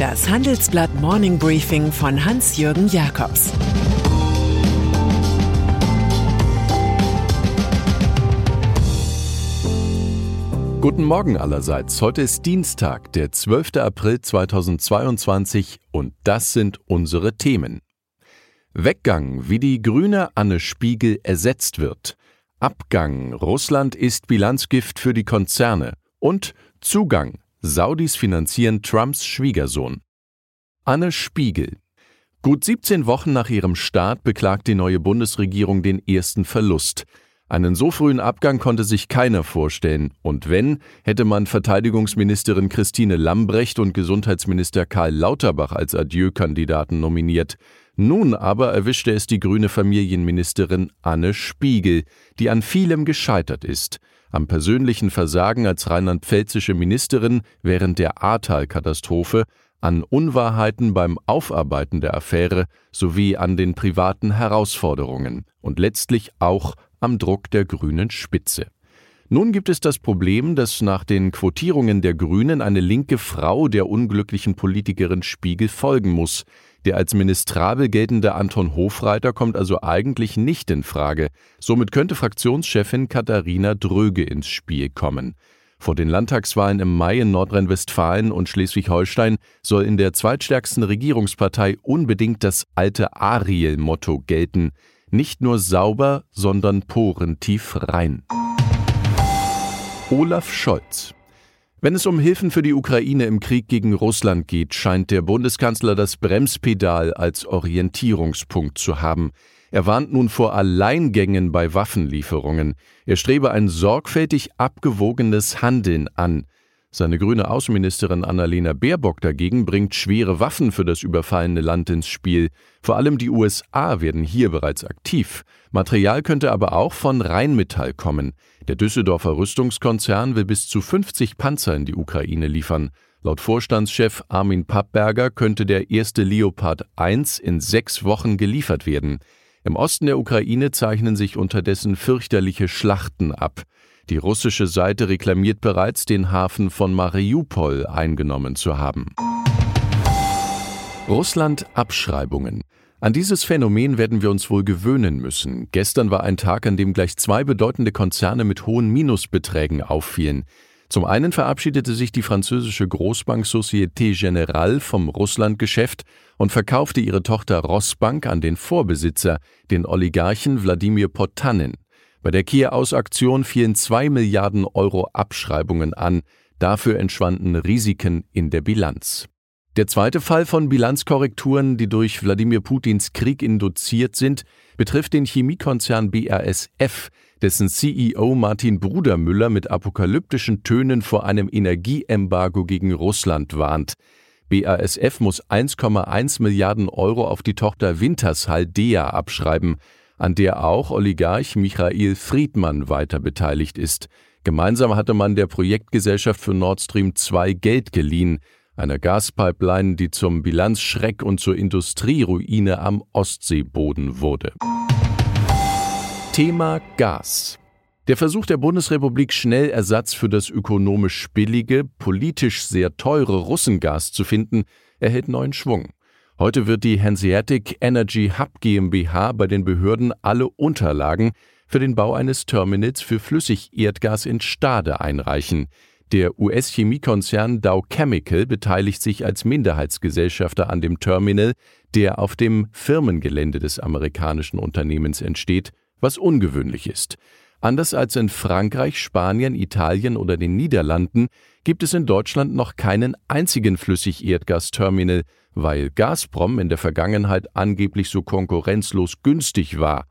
Das Handelsblatt Morning Briefing von Hans-Jürgen Jakobs Guten Morgen allerseits. Heute ist Dienstag, der 12. April 2022 und das sind unsere Themen. Weggang, wie die grüne Anne Spiegel ersetzt wird. Abgang, Russland ist Bilanzgift für die Konzerne. Und Zugang, Saudis finanzieren Trumps Schwiegersohn. Anne Spiegel. Gut 17 Wochen nach ihrem Start beklagt die neue Bundesregierung den ersten Verlust. Einen so frühen Abgang konnte sich keiner vorstellen. Und wenn, hätte man Verteidigungsministerin Christine Lambrecht und Gesundheitsminister Karl Lauterbach als Adieu-Kandidaten nominiert. Nun aber erwischte es die grüne Familienministerin Anne Spiegel, die an vielem gescheitert ist am persönlichen Versagen als rheinland-pfälzische Ministerin während der Ahrtal-Katastrophe, an Unwahrheiten beim Aufarbeiten der Affäre sowie an den privaten Herausforderungen und letztlich auch am Druck der grünen Spitze. Nun gibt es das Problem, dass nach den Quotierungen der Grünen eine linke Frau der unglücklichen Politikerin Spiegel folgen muss. Der als ministrabel geltende Anton Hofreiter kommt also eigentlich nicht in Frage. Somit könnte Fraktionschefin Katharina Dröge ins Spiel kommen. Vor den Landtagswahlen im Mai in Nordrhein-Westfalen und Schleswig-Holstein soll in der zweitstärksten Regierungspartei unbedingt das alte Ariel-Motto gelten. Nicht nur sauber, sondern porentief rein. Olaf Scholz wenn es um Hilfen für die Ukraine im Krieg gegen Russland geht, scheint der Bundeskanzler das Bremspedal als Orientierungspunkt zu haben. Er warnt nun vor Alleingängen bei Waffenlieferungen. Er strebe ein sorgfältig abgewogenes Handeln an. Seine grüne Außenministerin Annalena Baerbock dagegen bringt schwere Waffen für das überfallene Land ins Spiel. Vor allem die USA werden hier bereits aktiv. Material könnte aber auch von Rheinmetall kommen. Der Düsseldorfer Rüstungskonzern will bis zu 50 Panzer in die Ukraine liefern. Laut Vorstandschef Armin Pappberger könnte der erste Leopard 1 in sechs Wochen geliefert werden. Im Osten der Ukraine zeichnen sich unterdessen fürchterliche Schlachten ab. Die russische Seite reklamiert bereits, den Hafen von Mariupol eingenommen zu haben. Russland Abschreibungen. An dieses Phänomen werden wir uns wohl gewöhnen müssen. Gestern war ein Tag, an dem gleich zwei bedeutende Konzerne mit hohen Minusbeträgen auffielen. Zum einen verabschiedete sich die französische Großbank Société Générale vom Russlandgeschäft und verkaufte ihre Tochter Rossbank an den Vorbesitzer, den Oligarchen Wladimir Potanin. Bei der Kia-Aus-Aktion fielen zwei Milliarden Euro Abschreibungen an, dafür entschwanden Risiken in der Bilanz. Der zweite Fall von Bilanzkorrekturen, die durch Wladimir Putins Krieg induziert sind, betrifft den Chemiekonzern BASF, dessen CEO Martin Brudermüller mit apokalyptischen Tönen vor einem Energieembargo gegen Russland warnt. BASF muss 1,1 Milliarden Euro auf die Tochter Wintershall Dea abschreiben, an der auch Oligarch Michael Friedmann weiter beteiligt ist. Gemeinsam hatte man der Projektgesellschaft für Nord Stream 2 Geld geliehen, einer Gaspipeline, die zum Bilanzschreck und zur Industrieruine am Ostseeboden wurde. Thema Gas. Der Versuch der Bundesrepublik, schnell Ersatz für das ökonomisch billige, politisch sehr teure Russengas zu finden, erhält neuen Schwung. Heute wird die Hanseatic Energy Hub GmbH bei den Behörden alle Unterlagen für den Bau eines Terminals für Flüssigerdgas in Stade einreichen. Der US-Chemiekonzern Dow Chemical beteiligt sich als Minderheitsgesellschafter an dem Terminal, der auf dem Firmengelände des amerikanischen Unternehmens entsteht, was ungewöhnlich ist. Anders als in Frankreich, Spanien, Italien oder den Niederlanden gibt es in Deutschland noch keinen einzigen Flüssigerdgasterminal, weil Gazprom in der Vergangenheit angeblich so konkurrenzlos günstig war.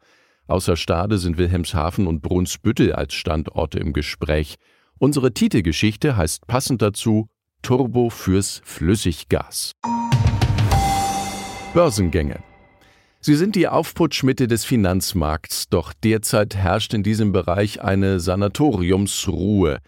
Außer Stade sind Wilhelmshaven und Brunsbüttel als Standorte im Gespräch. Unsere Titelgeschichte heißt passend dazu Turbo fürs Flüssiggas. Börsengänge. Sie sind die Aufputschmitte des Finanzmarkts, doch derzeit herrscht in diesem Bereich eine Sanatoriumsruhe.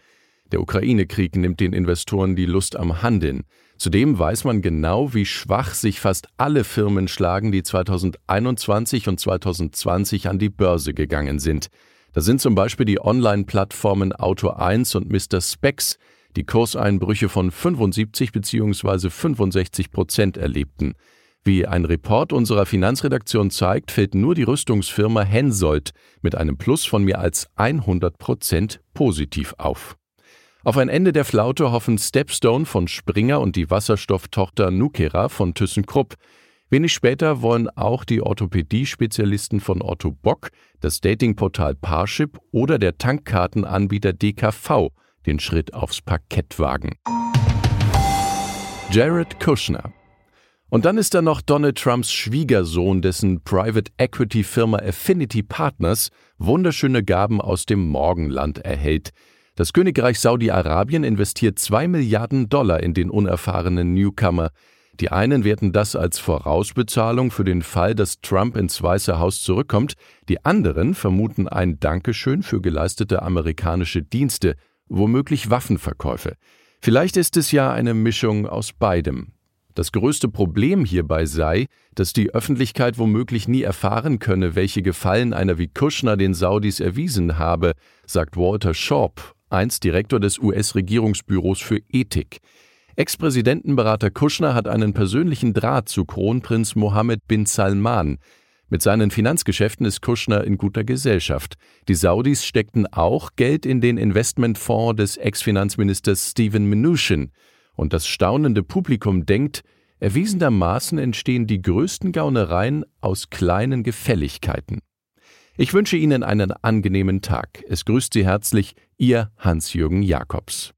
Der Ukraine-Krieg nimmt den Investoren die Lust am Handeln. Zudem weiß man genau, wie schwach sich fast alle Firmen schlagen, die 2021 und 2020 an die Börse gegangen sind. Da sind zum Beispiel die Online-Plattformen Auto1 und Mr. Specs, die Kurseinbrüche von 75 bzw. 65 Prozent erlebten. Wie ein Report unserer Finanzredaktion zeigt, fällt nur die Rüstungsfirma Hensoldt mit einem Plus von mehr als 100 Prozent positiv auf. Auf ein Ende der Flaute hoffen Stepstone von Springer und die Wasserstofftochter Nukera von ThyssenKrupp. Wenig später wollen auch die Orthopädie-Spezialisten von Otto Bock, das Datingportal Parship oder der Tankkartenanbieter DKV den Schritt aufs Parkett wagen. Jared Kushner und dann ist da noch Donald Trumps Schwiegersohn, dessen Private Equity Firma Affinity Partners wunderschöne Gaben aus dem Morgenland erhält. Das Königreich Saudi-Arabien investiert zwei Milliarden Dollar in den unerfahrenen Newcomer. Die einen werten das als Vorausbezahlung für den Fall, dass Trump ins Weiße Haus zurückkommt, die anderen vermuten ein Dankeschön für geleistete amerikanische Dienste, womöglich Waffenverkäufe. Vielleicht ist es ja eine Mischung aus beidem. Das größte Problem hierbei sei, dass die Öffentlichkeit womöglich nie erfahren könne, welche Gefallen einer wie Kushner den Saudis erwiesen habe, sagt Walter Schorb, einst Direktor des US-Regierungsbüros für Ethik. Ex-Präsidentenberater Kushner hat einen persönlichen Draht zu Kronprinz Mohammed bin Salman. Mit seinen Finanzgeschäften ist Kushner in guter Gesellschaft. Die Saudis steckten auch Geld in den Investmentfonds des Ex-Finanzministers Steven Mnuchin. Und das staunende Publikum denkt, erwiesenermaßen entstehen die größten Gaunereien aus kleinen Gefälligkeiten. Ich wünsche Ihnen einen angenehmen Tag. Es grüßt Sie herzlich Ihr Hans-Jürgen Jakobs.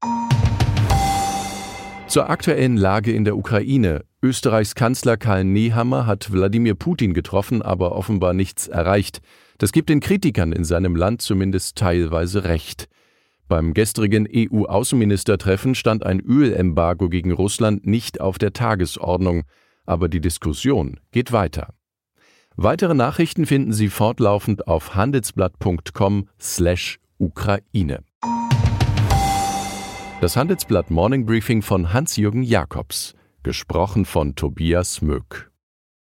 Zur aktuellen Lage in der Ukraine. Österreichs Kanzler Karl Nehammer hat Wladimir Putin getroffen, aber offenbar nichts erreicht. Das gibt den Kritikern in seinem Land zumindest teilweise recht. Beim gestrigen EU-Außenministertreffen stand ein Ölembargo gegen Russland nicht auf der Tagesordnung, aber die Diskussion geht weiter. Weitere Nachrichten finden Sie fortlaufend auf handelsblatt.com/Ukraine. Das Handelsblatt Morning Briefing von Hans-Jürgen Jakobs, gesprochen von Tobias Möck.